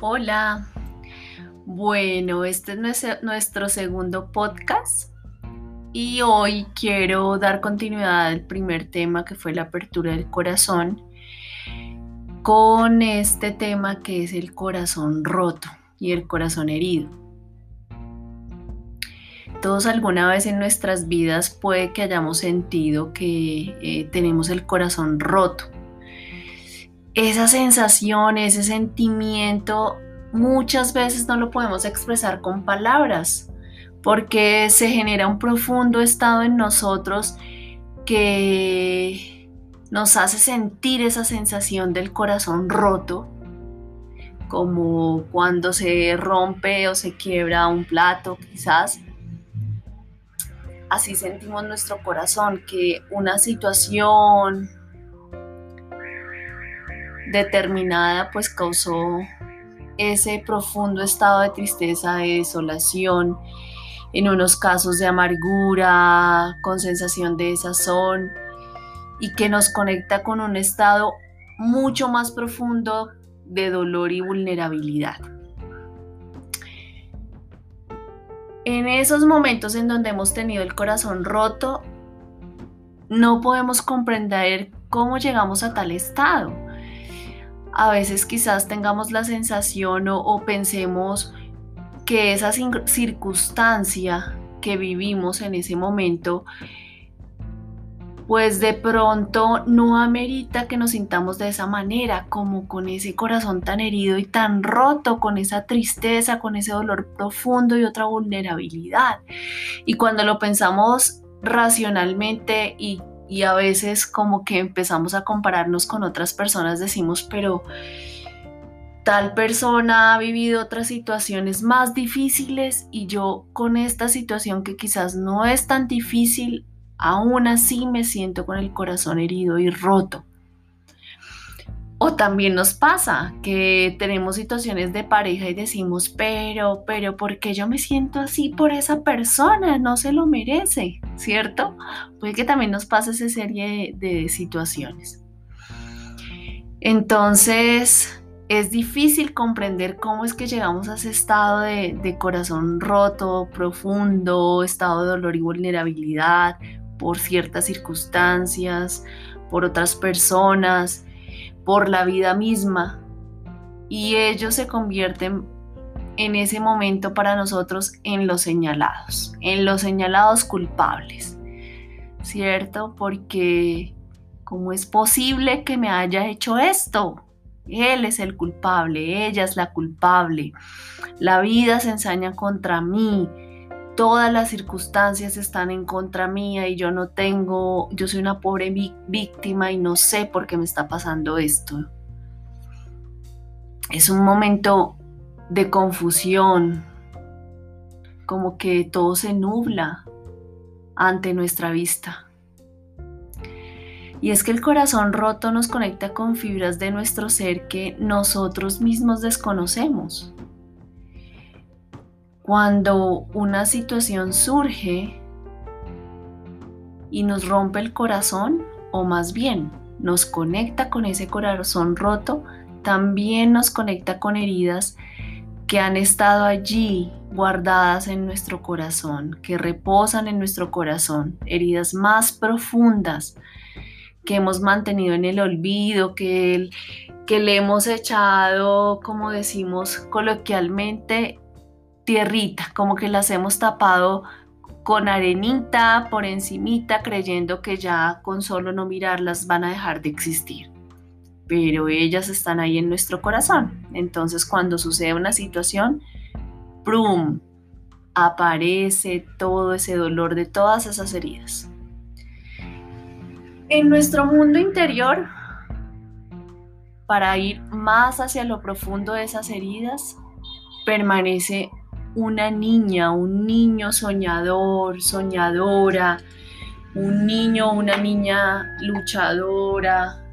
Hola. Bueno, este es nuestro segundo podcast y hoy quiero dar continuidad al primer tema que fue la apertura del corazón con este tema que es el corazón roto y el corazón herido. Todos alguna vez en nuestras vidas puede que hayamos sentido que eh, tenemos el corazón roto esa sensación, ese sentimiento, muchas veces no lo podemos expresar con palabras, porque se genera un profundo estado en nosotros que nos hace sentir esa sensación del corazón roto, como cuando se rompe o se quiebra un plato quizás. Así sentimos nuestro corazón, que una situación, determinada pues causó ese profundo estado de tristeza, de desolación, en unos casos de amargura, con sensación de desazón y que nos conecta con un estado mucho más profundo de dolor y vulnerabilidad. En esos momentos en donde hemos tenido el corazón roto, no podemos comprender cómo llegamos a tal estado a veces quizás tengamos la sensación o, pensemos que esa circunstancia que vivimos en ese momento, pues de pronto no amerita que nos sintamos de esa manera, como con ese corazón tan herido y tan roto, con esa tristeza, con ese dolor profundo y otra vulnerabilidad. Y cuando lo pensamos racionalmente y y a veces como que empezamos a compararnos con otras personas, decimos, pero tal persona ha vivido otras situaciones más difíciles y yo con esta situación que quizás no es tan difícil, aún así me siento con el corazón herido y roto. O también nos pasa que tenemos situaciones de pareja y decimos, pero, pero, ¿por qué yo me siento así por esa persona? No se lo merece, ¿cierto? Puede que también nos pase esa serie de, situaciones. Entonces, es difícil comprender cómo es que llegamos a ese estado de, de, corazón roto, profundo, estado de dolor y vulnerabilidad por ciertas circunstancias, por otras personas por la vida misma y ellos se convierten en ese momento para nosotros en los señalados, en los señalados culpables, ¿cierto? Porque ¿cómo es posible que me haya hecho esto? Él es el culpable, ella es la culpable. La vida se ensaña contra mí, todas las circunstancias están en contra mía y yo no tengo, yo soy una pobre víctima y no sé por qué me está pasando esto. Es un momento de confusión, como que todo se nubla ante nuestra vista. Y es que el corazón roto nos conecta con fibras de nuestro ser que nosotros mismos desconocemos. Cuando una situación surge y nos rompe el corazón, o más bien nos conecta con ese corazón roto, también nos conecta con heridas que han estado allí guardadas en nuestro corazón, que reposan en nuestro corazón, heridas más profundas que hemos mantenido en el olvido, que, le hemos echado, como decimos coloquialmente, tierrita, como que las hemos tapado con arenita por encimita, creyendo que ya con solo no mirarlas van a dejar de existir. Pero ellas están ahí en nuestro corazón. Entonces cuando sucede una situación, ¡prum! aparece todo ese dolor de todas esas heridas. En nuestro mundo interior, para ir más hacia lo profundo de esas heridas, permanece una niña, un niño soñador, soñadora, un niño, una niña luchadora,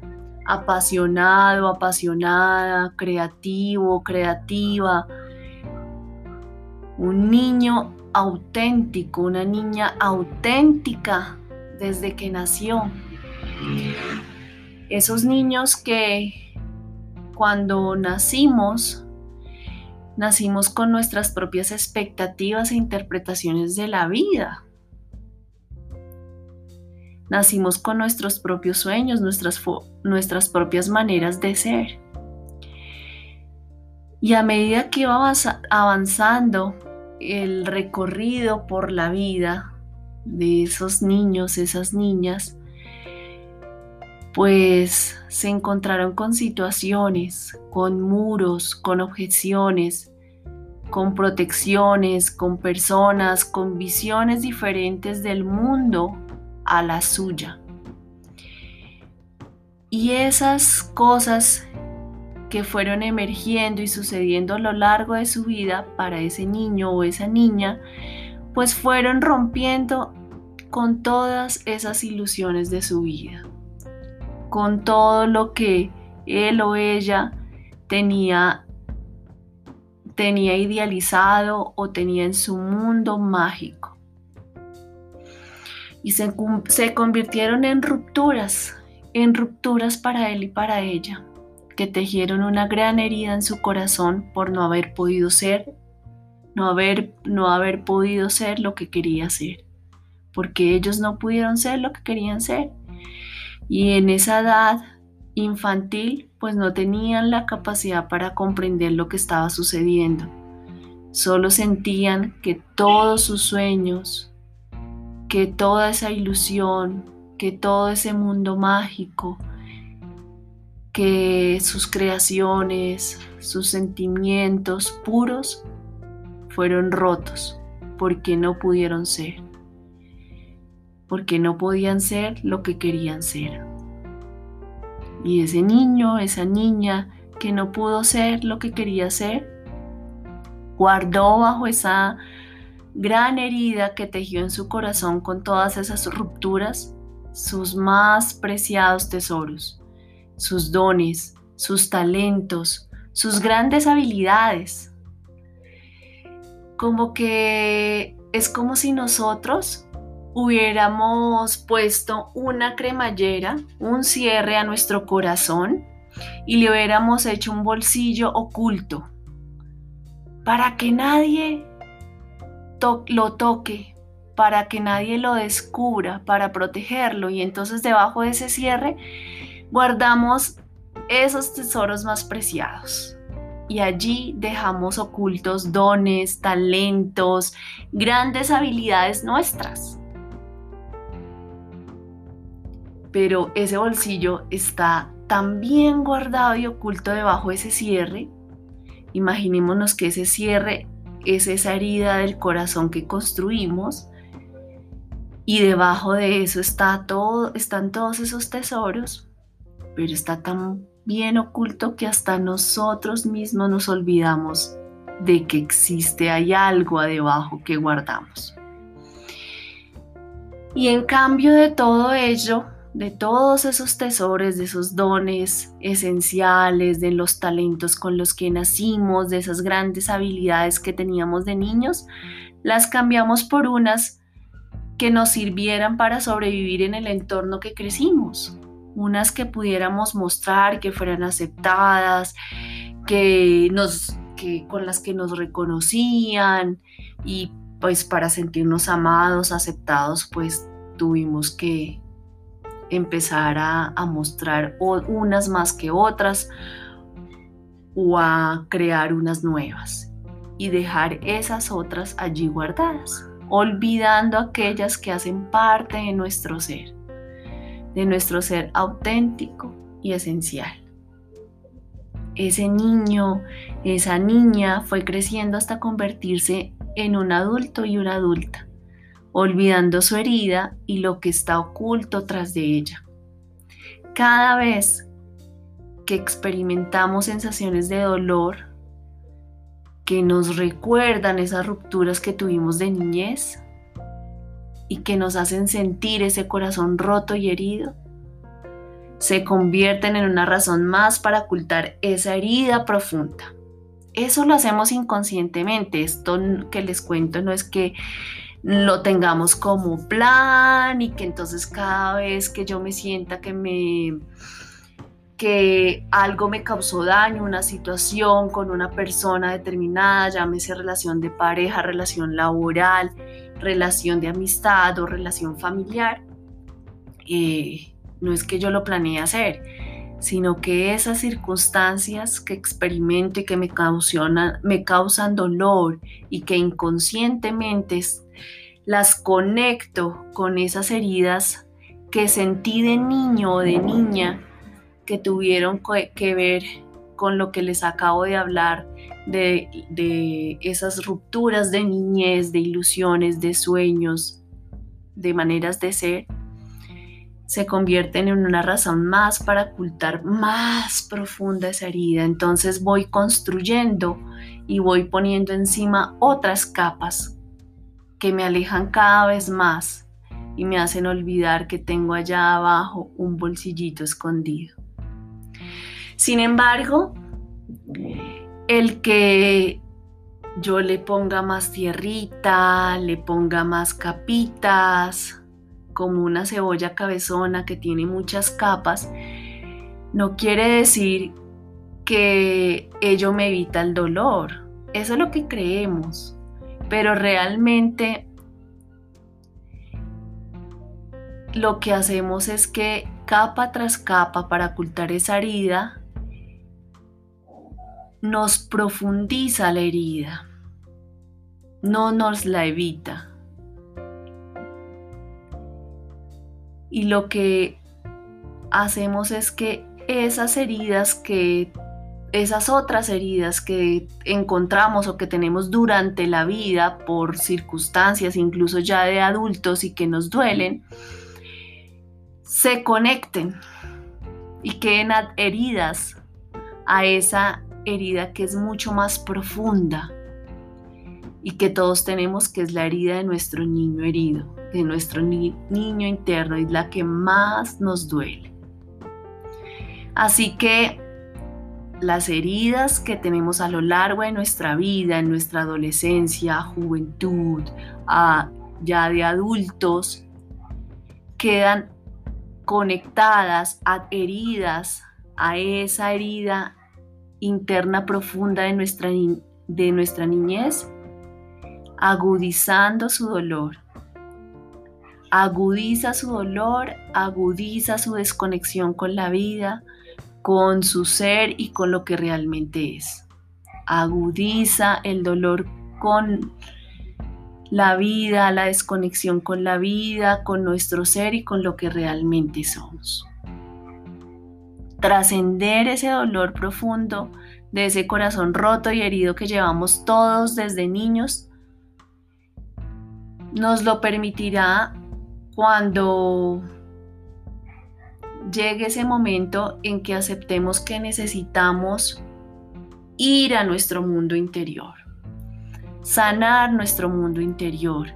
apasionado, apasionada, creativo, creativa, un niño auténtico, una niña auténtica desde que nació. Esos niños que cuando nacimos Nacimos con nuestras propias expectativas e interpretaciones de la vida. Nacimos con nuestros propios sueños, nuestras, nuestras propias maneras de ser. Y a medida que iba avanzando el recorrido por la vida de esos niños, esas niñas, pues se encontraron con situaciones, con muros, con objeciones, con protecciones, con personas, con visiones diferentes del mundo a la suya. Y esas cosas que fueron emergiendo y sucediendo a lo largo de su vida para ese niño o esa niña, pues fueron rompiendo con todas esas ilusiones de su vida con todo lo que él o ella tenía, tenía idealizado o tenía en su mundo mágico. Y se, se convirtieron en rupturas, en rupturas para él y para ella, que tejieron una gran herida en su corazón por no haber podido ser, no haber, no haber podido ser lo que quería ser, porque ellos no pudieron ser lo que querían ser y en esa edad infantil pues no tenían la capacidad para comprender lo que estaba sucediendo. Solo sentían que todos sus sueños, que toda esa ilusión, que todo ese mundo mágico, que sus creaciones, sus sentimientos puros fueron rotos porque no pudieron ser porque no podían ser lo que querían ser. Y ese niño, esa niña que no pudo ser lo que quería ser, guardó bajo esa gran herida que tejió en su corazón con todas esas rupturas sus más preciados tesoros, sus dones, sus talentos, sus grandes habilidades. Como que es como si nosotros hubiéramos puesto una cremallera, un cierre a nuestro corazón y le hubiéramos hecho un bolsillo oculto para que nadie lo toque, para que nadie lo descubra, para protegerlo. Y entonces debajo de ese cierre guardamos esos tesoros más preciados. Y allí dejamos ocultos dones, talentos, grandes habilidades nuestras. Pero ese bolsillo está tan bien guardado y oculto debajo de ese cierre. Imaginémonos que ese cierre es esa herida del corazón que construimos y debajo de eso está todo, están todos esos tesoros, pero está tan bien oculto que hasta nosotros mismos nos olvidamos de que existe, hay algo debajo que guardamos. Y en cambio de todo ello, de todos esos tesoros, de esos dones esenciales, de los talentos con los que nacimos, de esas grandes habilidades que teníamos de niños, las cambiamos por unas que nos sirvieran para sobrevivir en el entorno que crecimos, unas que pudiéramos mostrar, que fueran aceptadas, que nos que con las que nos reconocían y pues para sentirnos amados, aceptados, pues tuvimos que empezar a, mostrar unas más que otras o a crear unas nuevas y dejar esas otras allí guardadas, olvidando aquellas que hacen parte de nuestro ser, de nuestro ser auténtico y esencial. Ese niño, esa niña fue creciendo hasta convertirse en un adulto y una adulta olvidando su herida y lo que está oculto tras de ella. Cada vez que experimentamos sensaciones de dolor que nos recuerdan esas rupturas que tuvimos de niñez y que nos hacen sentir ese corazón roto y herido, se convierten en una razón más para ocultar esa herida profunda. Eso lo hacemos inconscientemente. Esto que les cuento no es que lo tengamos como plan y que entonces cada vez que yo me sienta que me que algo me causó daño, una situación con una persona determinada, llámese relación de pareja, relación laboral, relación de amistad o relación familiar, eh, no es que yo lo planeé hacer, sino que esas circunstancias que experimento y que me, me causan dolor y que inconscientemente las conecto con esas heridas que sentí de niño o de niña que tuvieron que ver con lo que les acabo de hablar, de, de esas rupturas de niñez, de ilusiones, de sueños, de maneras de ser, se convierten en una razón más para ocultar más profunda esa herida. Entonces voy construyendo y voy poniendo encima otras capas que me alejan cada vez más y me hacen olvidar que tengo allá abajo un bolsillito escondido. Sin embargo, el que yo le ponga más tierrita, le ponga más capitas, como una cebolla cabezona que tiene muchas capas, no quiere decir que ello me evita el dolor. Eso es lo que creemos. Pero realmente lo que hacemos es que capa tras capa para ocultar esa herida, nos profundiza la herida, no nos la evita. Y lo que hacemos es que esas heridas que esas otras heridas que encontramos o que tenemos durante la vida por circunstancias incluso ya de adultos y que nos duelen, se conecten y queden heridas a esa herida que es mucho más profunda y que todos tenemos, que es la herida de nuestro niño herido, de nuestro niño interno, y la que más nos duele. Así que las heridas que tenemos a lo largo de nuestra vida, en nuestra adolescencia, juventud, ya de adultos, quedan conectadas, adheridas a esa herida interna profunda de nuestra, de nuestra niñez, agudizando su dolor. Agudiza su dolor, agudiza su desconexión con la vida, con su ser y con lo que realmente es. Agudiza el dolor con la vida, la desconexión con la vida, con nuestro ser y con lo que realmente somos. Trascender ese dolor profundo de ese corazón roto y herido que llevamos todos desde niños nos lo permitirá cuando llegue ese momento en que aceptemos que necesitamos ir a nuestro mundo interior, sanar nuestro mundo interior,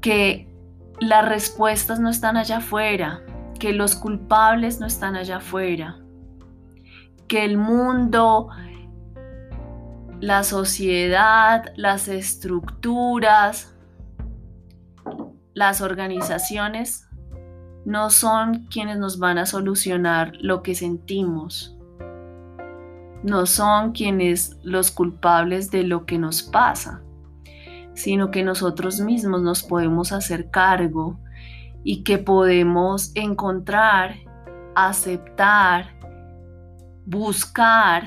que las respuestas no están allá afuera, que los culpables no están allá afuera, que el mundo, la sociedad, las estructuras, las organizaciones no son quienes nos van a solucionar lo que sentimos. No son quienes los culpables de lo que nos pasa, sino que nosotros mismos nos podemos hacer cargo y que podemos encontrar, aceptar, buscar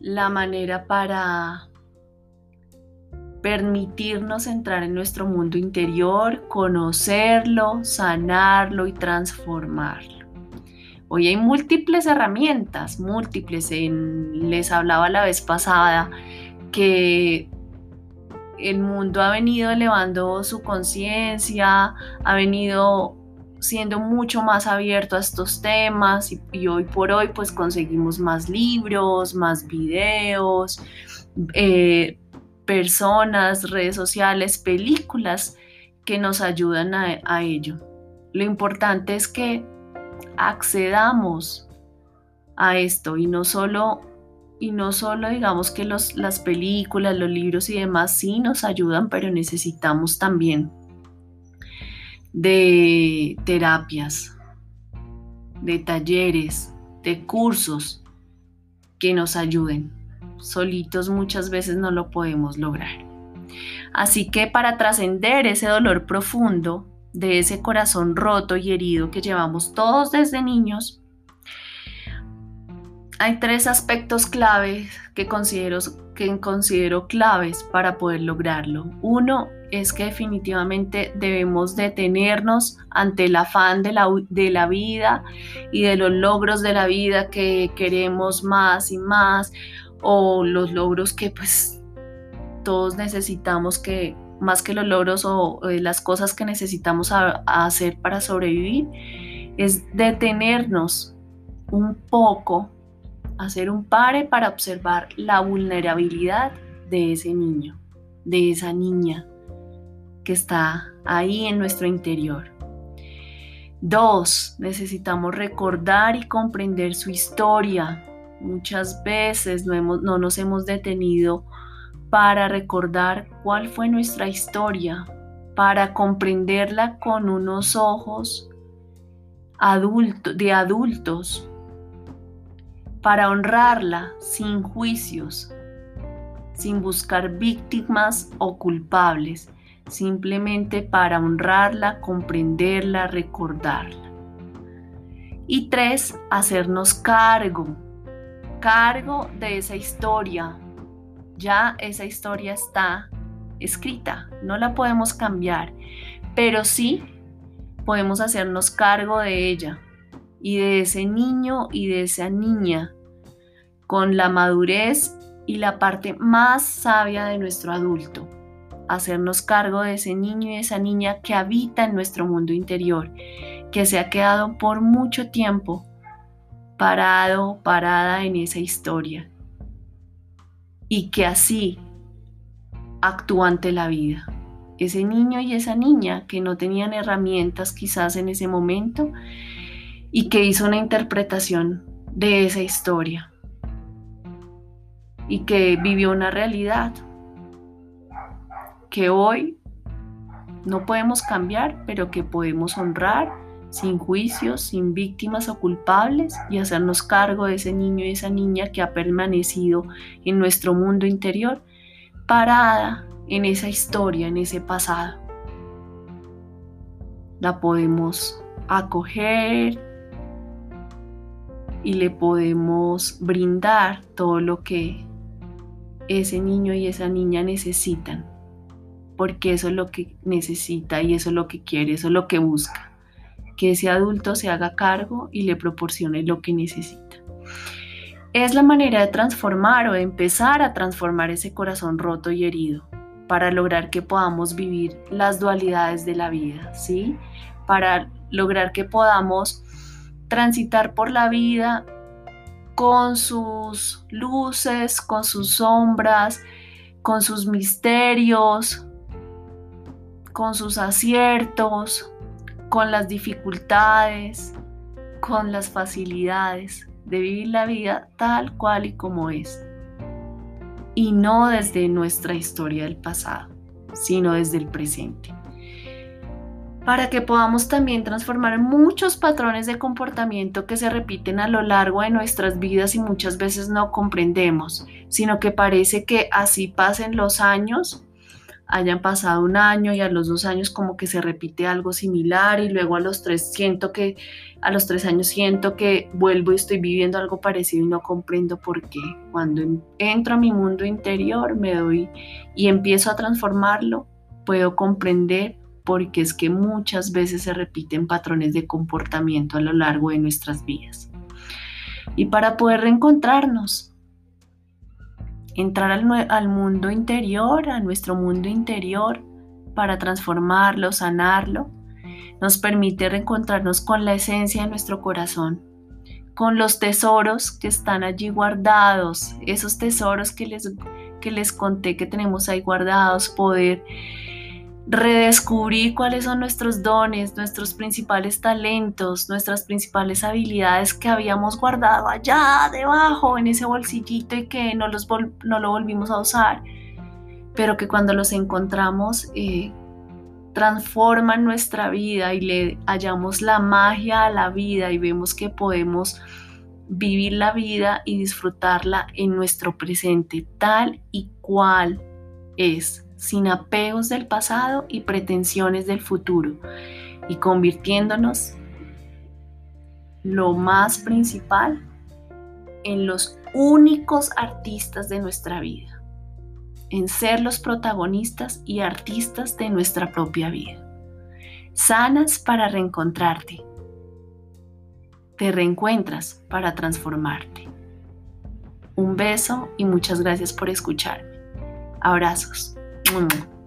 la manera para permitirnos entrar en nuestro mundo interior, conocerlo, sanarlo y transformarlo. Hoy hay múltiples herramientas, múltiples. les hablaba la vez pasada que el mundo ha venido elevando su conciencia, ha venido siendo mucho más abierto a estos temas y, hoy por hoy pues conseguimos más libros, más videos, eh, personas, redes sociales, películas que nos ayudan a, ello. Lo importante es que accedamos a esto y no solo y no solo digamos que las películas, los libros y demás sí nos ayudan, pero necesitamos también de terapias, de talleres, de cursos que nos ayuden. Solitos muchas veces no lo podemos lograr. Así que para trascender ese dolor profundo de ese corazón roto y herido que llevamos todos desde niños, hay tres aspectos claves que considero, que considero claves para poder lograrlo. Uno es que definitivamente debemos detenernos ante el afán de la, de la vida y de los logros de la vida que queremos más y más o los logros que pues todos necesitamos que más que los logros o, las cosas que necesitamos hacer para sobrevivir es detenernos un poco hacer un pare para observar la vulnerabilidad de ese niño, de esa niña que está ahí en nuestro interior. Dos, necesitamos recordar y comprender su historia. Muchas veces no, hemos, no nos hemos detenido para recordar cuál fue nuestra historia, para comprenderla con unos ojos de adultos, para honrarla sin juicios, sin buscar víctimas o culpables, simplemente para honrarla, comprenderla, recordarla. Y tres, hacernos cargo, cargo de esa historia. Ya esa historia está escrita, no la podemos cambiar, pero sí podemos hacernos cargo de ella y de ese niño y de esa niña con la madurez y la parte más sabia de nuestro adulto. Hacernos cargo de ese niño y esa niña que habita en nuestro mundo interior, que se ha quedado por mucho tiempo parado, parada en esa historia y que así actúa ante la vida. Ese niño y esa niña que no tenían herramientas quizás en ese momento y que hizo una interpretación de esa historia y que vivió una realidad que hoy no podemos cambiar, pero que podemos honrar sin juicios, sin víctimas o culpables y hacernos cargo de ese niño y esa niña que ha permanecido en nuestro mundo interior, parada en esa historia, en ese pasado. La podemos acoger, y le podemos brindar todo lo que ese niño y esa niña necesitan, porque eso es lo que necesita y eso es lo que quiere, eso es lo que busca, que ese adulto se haga cargo y le proporcione lo que necesita. Es la manera de transformar o de empezar a transformar ese corazón roto y herido para lograr que podamos vivir las dualidades de la vida, ¿sí? Para lograr que podamos transitar por la vida con sus luces, con sus sombras, con sus misterios, con sus aciertos, con las dificultades, con las facilidades de vivir la vida tal cual y como es. Y no desde nuestra historia del pasado, sino desde el presente para que podamos también transformar muchos patrones de comportamiento que se repiten a lo largo de nuestras vidas y muchas veces no comprendemos, sino que parece que así pasen los años, hayan pasado un año y a los dos años como que se repite algo similar y luego a los tres siento que a los tres años siento que vuelvo y estoy viviendo algo parecido y no comprendo por qué. Cuando entro a mi mundo interior me doy y empiezo a transformarlo, puedo comprender porque es que muchas veces se repiten patrones de comportamiento a lo largo de nuestras vidas. Y para poder reencontrarnos, entrar al, mundo interior, a nuestro mundo interior, para transformarlo, sanarlo, nos permite reencontrarnos con la esencia de nuestro corazón, con los tesoros que están allí guardados, esos tesoros que les, que les conté que tenemos ahí guardados, poder redescubrir cuáles son nuestros dones, nuestros principales talentos, nuestras principales habilidades que habíamos guardado allá debajo en ese bolsillito y que no, los no lo volvimos a usar, pero que cuando los encontramos eh, transforman nuestra vida y le hallamos la magia a la vida y vemos que podemos vivir la vida y disfrutarla en nuestro presente tal y cual es, sin apegos del pasado y pretensiones del futuro, y convirtiéndonos lo más principal en los únicos artistas de nuestra vida, en ser los protagonistas y artistas de nuestra propia vida. Sanas para reencontrarte. Te reencuentras para transformarte. Un beso y muchas gracias por escucharme. Abrazos. 음.